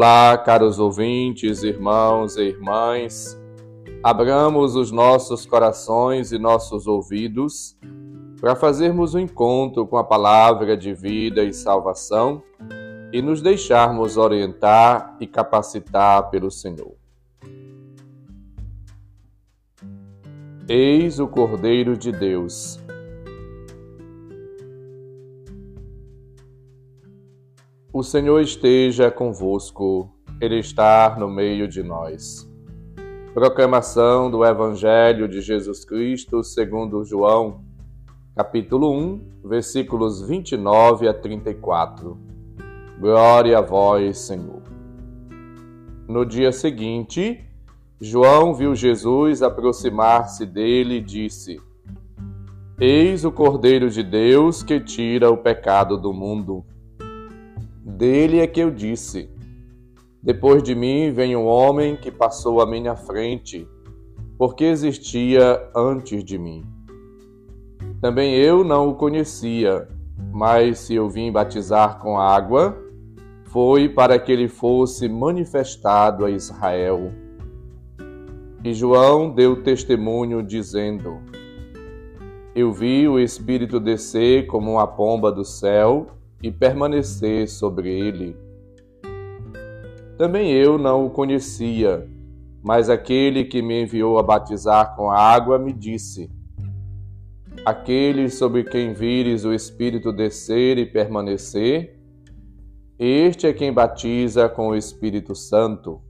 Olá, caros ouvintes, irmãos e irmãs. Abramos os nossos corações e nossos ouvidos para fazermos um encontro com a palavra de vida e salvação e nos deixarmos orientar e capacitar pelo Senhor. Eis o Cordeiro de Deus O Senhor esteja convosco, Ele está no meio de nós. Proclamação do Evangelho de Jesus Cristo segundo João, capítulo 1, versículos 29 a 34. Glória a vós, Senhor. No dia seguinte, João viu Jesus aproximar-se dele e disse: Eis o Cordeiro de Deus que tira o pecado do mundo. Dele é que eu disse: Depois de mim vem um homem que passou à minha frente, porque existia antes de mim. Também eu não o conhecia, mas se eu vim batizar com água, foi para que ele fosse manifestado a Israel. E João deu testemunho, dizendo: Eu vi o Espírito descer como uma pomba do céu e permanecer sobre ele. Também eu não o conhecia, mas aquele que me enviou a batizar com água me disse: Aquele sobre quem vires o Espírito descer e permanecer, este é quem batiza com o Espírito Santo.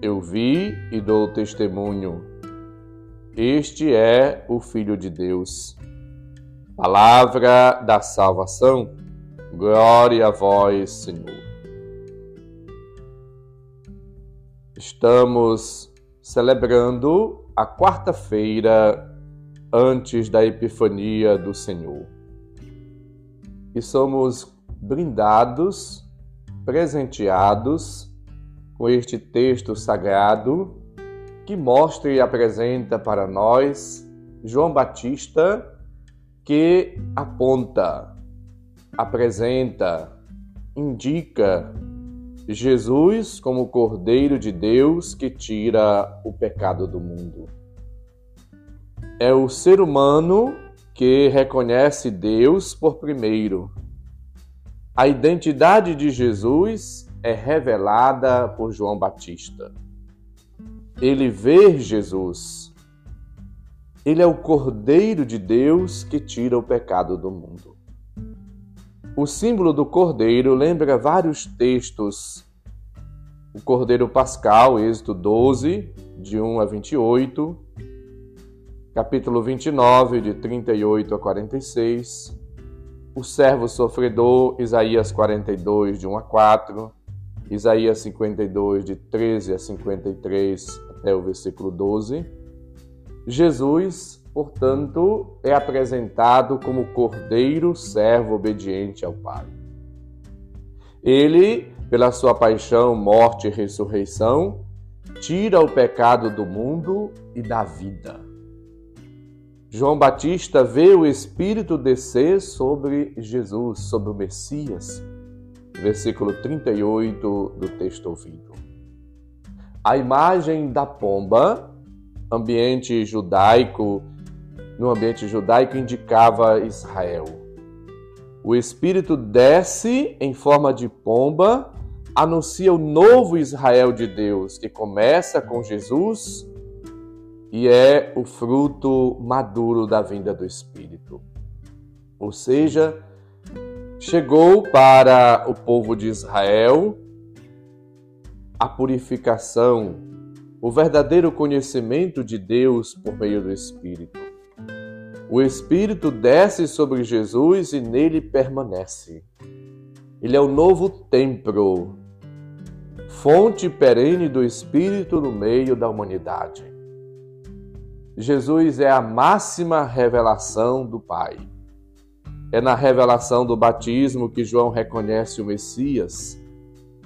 Eu vi e dou testemunho. Este é o Filho de Deus. Palavra da salvação, glória a vós, Senhor. Estamos celebrando a quarta-feira antes da Epifania do Senhor. E somos brindados, presenteados com este texto sagrado que mostra e apresenta para nós João Batista que aponta, apresenta, indica Jesus como o Cordeiro de Deus que tira o pecado do mundo. É o ser humano que reconhece Deus por primeiro. A identidade de Jesus é revelada por João Batista. Ele vê Jesus ele é o Cordeiro de Deus que tira o pecado do mundo. O símbolo do cordeiro lembra vários textos. O cordeiro pascal, Êxodo 12, de 1 a 28, capítulo 29, de 38 a 46, o servo sofredor, Isaías 42, de 1 a 4, Isaías 52, de 13 a 53 até o versículo 12 Jesus, portanto, é apresentado como Cordeiro servo obediente ao Pai. Ele, pela sua paixão, morte e ressurreição, tira o pecado do mundo e da vida. João Batista vê o Espírito descer sobre Jesus, sobre o Messias. Versículo 38 do texto ouvido. A imagem da pomba ambiente judaico, no ambiente judaico indicava Israel. O Espírito desce em forma de pomba, anuncia o novo Israel de Deus, que começa com Jesus e é o fruto maduro da vinda do Espírito. Ou seja, chegou para o povo de Israel a purificação o verdadeiro conhecimento de Deus por meio do Espírito. O Espírito desce sobre Jesus e nele permanece. Ele é o novo templo, fonte perene do Espírito no meio da humanidade. Jesus é a máxima revelação do Pai. É na revelação do batismo que João reconhece o Messias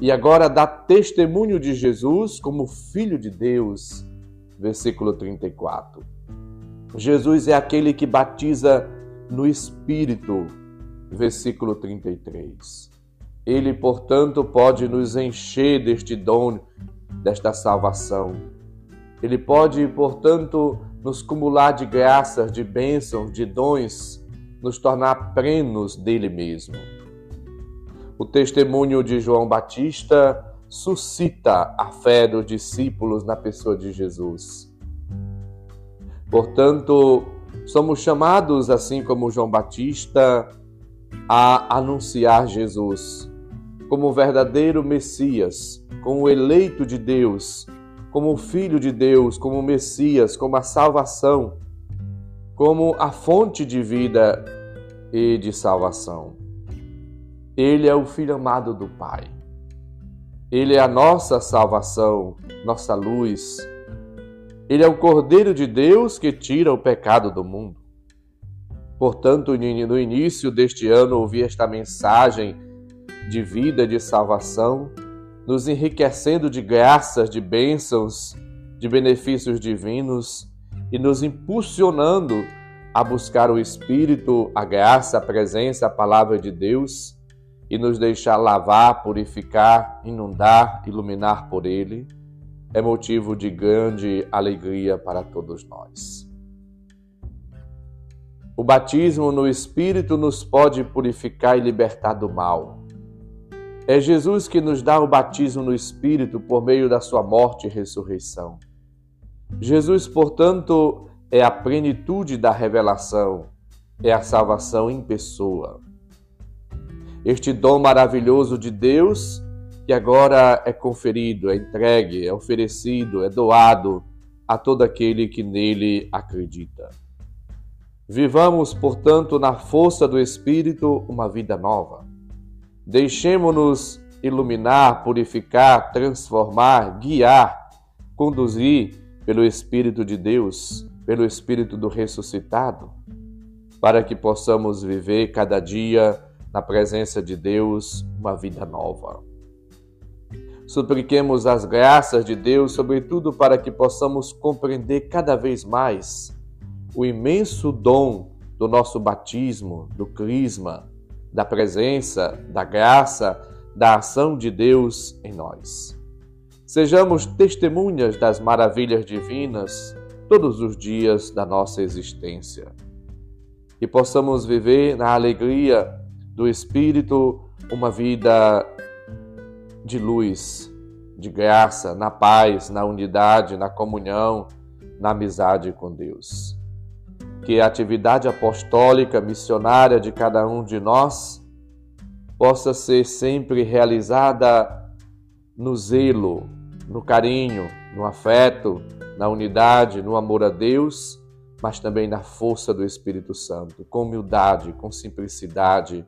e agora dá testemunho de Jesus como Filho de Deus. Versículo 34. Jesus é aquele que batiza no Espírito. Versículo 33. Ele, portanto, pode nos encher deste dom, desta salvação. Ele pode, portanto, nos cumular de graças, de bênçãos, de dons, nos tornar plenos dele mesmo. O testemunho de João Batista suscita a fé dos discípulos na pessoa de Jesus. Portanto, somos chamados, assim como João Batista, a anunciar Jesus como verdadeiro Messias, como o eleito de Deus, como Filho de Deus, como Messias, como a salvação, como a fonte de vida e de salvação. Ele é o Filho amado do Pai. Ele é a nossa salvação, nossa luz. Ele é o Cordeiro de Deus que tira o pecado do mundo. Portanto, no início deste ano, ouvi esta mensagem de vida, de salvação, nos enriquecendo de graças, de bênçãos, de benefícios divinos e nos impulsionando a buscar o Espírito, a graça, a presença, a palavra de Deus e nos deixar lavar, purificar, inundar, iluminar por Ele, é motivo de grande alegria para todos nós. O batismo no Espírito nos pode purificar e libertar do mal. É Jesus que nos dá o batismo no Espírito por meio da sua morte e ressurreição. Jesus, portanto, é a plenitude da revelação, é a salvação em pessoa. Este dom maravilhoso de Deus, que agora é conferido, é entregue, é oferecido, é doado a todo aquele que nele acredita. Vivamos, portanto, na força do Espírito uma vida nova. Deixemos-nos iluminar, purificar, transformar, guiar, conduzir pelo Espírito de Deus, pelo Espírito do ressuscitado, para que possamos viver cada dia na presença de Deus uma vida nova. Supliquemos as graças de Deus, sobretudo para que possamos compreender cada vez mais o imenso dom do nosso batismo, do crisma, da presença, da graça, da ação de Deus em nós. Sejamos testemunhas das maravilhas divinas todos os dias da nossa existência. E possamos viver na alegria do Espírito uma vida de luz, de graça, na paz, na unidade, na comunhão, na amizade com Deus. Que a atividade apostólica missionária de cada um de nós possa ser sempre realizada no zelo, no carinho, no afeto, na unidade, no amor a Deus, mas também na força do Espírito Santo, com humildade, com simplicidade,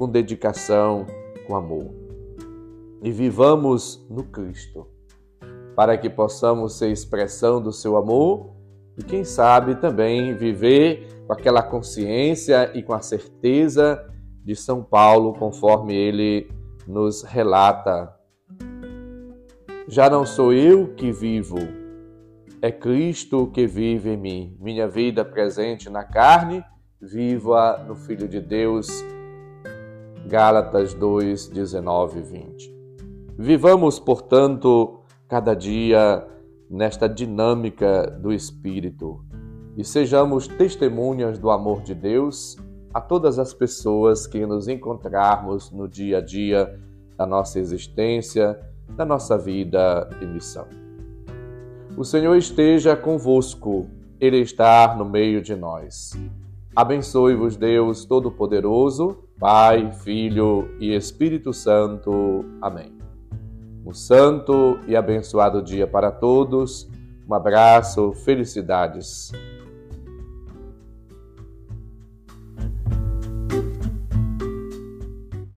com dedicação, com amor. E vivamos no Cristo, para que possamos ser expressão do seu amor e quem sabe também viver com aquela consciência e com a certeza de São Paulo, conforme ele nos relata. Já não sou eu que vivo, é Cristo que vive em mim. Minha vida presente na carne, viva no Filho de Deus. Gálatas 2, 19 e 20. Vivamos, portanto, cada dia nesta dinâmica do Espírito e sejamos testemunhas do amor de Deus a todas as pessoas que nos encontrarmos no dia a dia da nossa existência, da nossa vida e missão. O Senhor esteja convosco, Ele está no meio de nós. Abençoe-vos, Deus Todo-Poderoso, Pai, Filho e Espírito Santo. Amém. Um santo e abençoado dia para todos. Um abraço, felicidades.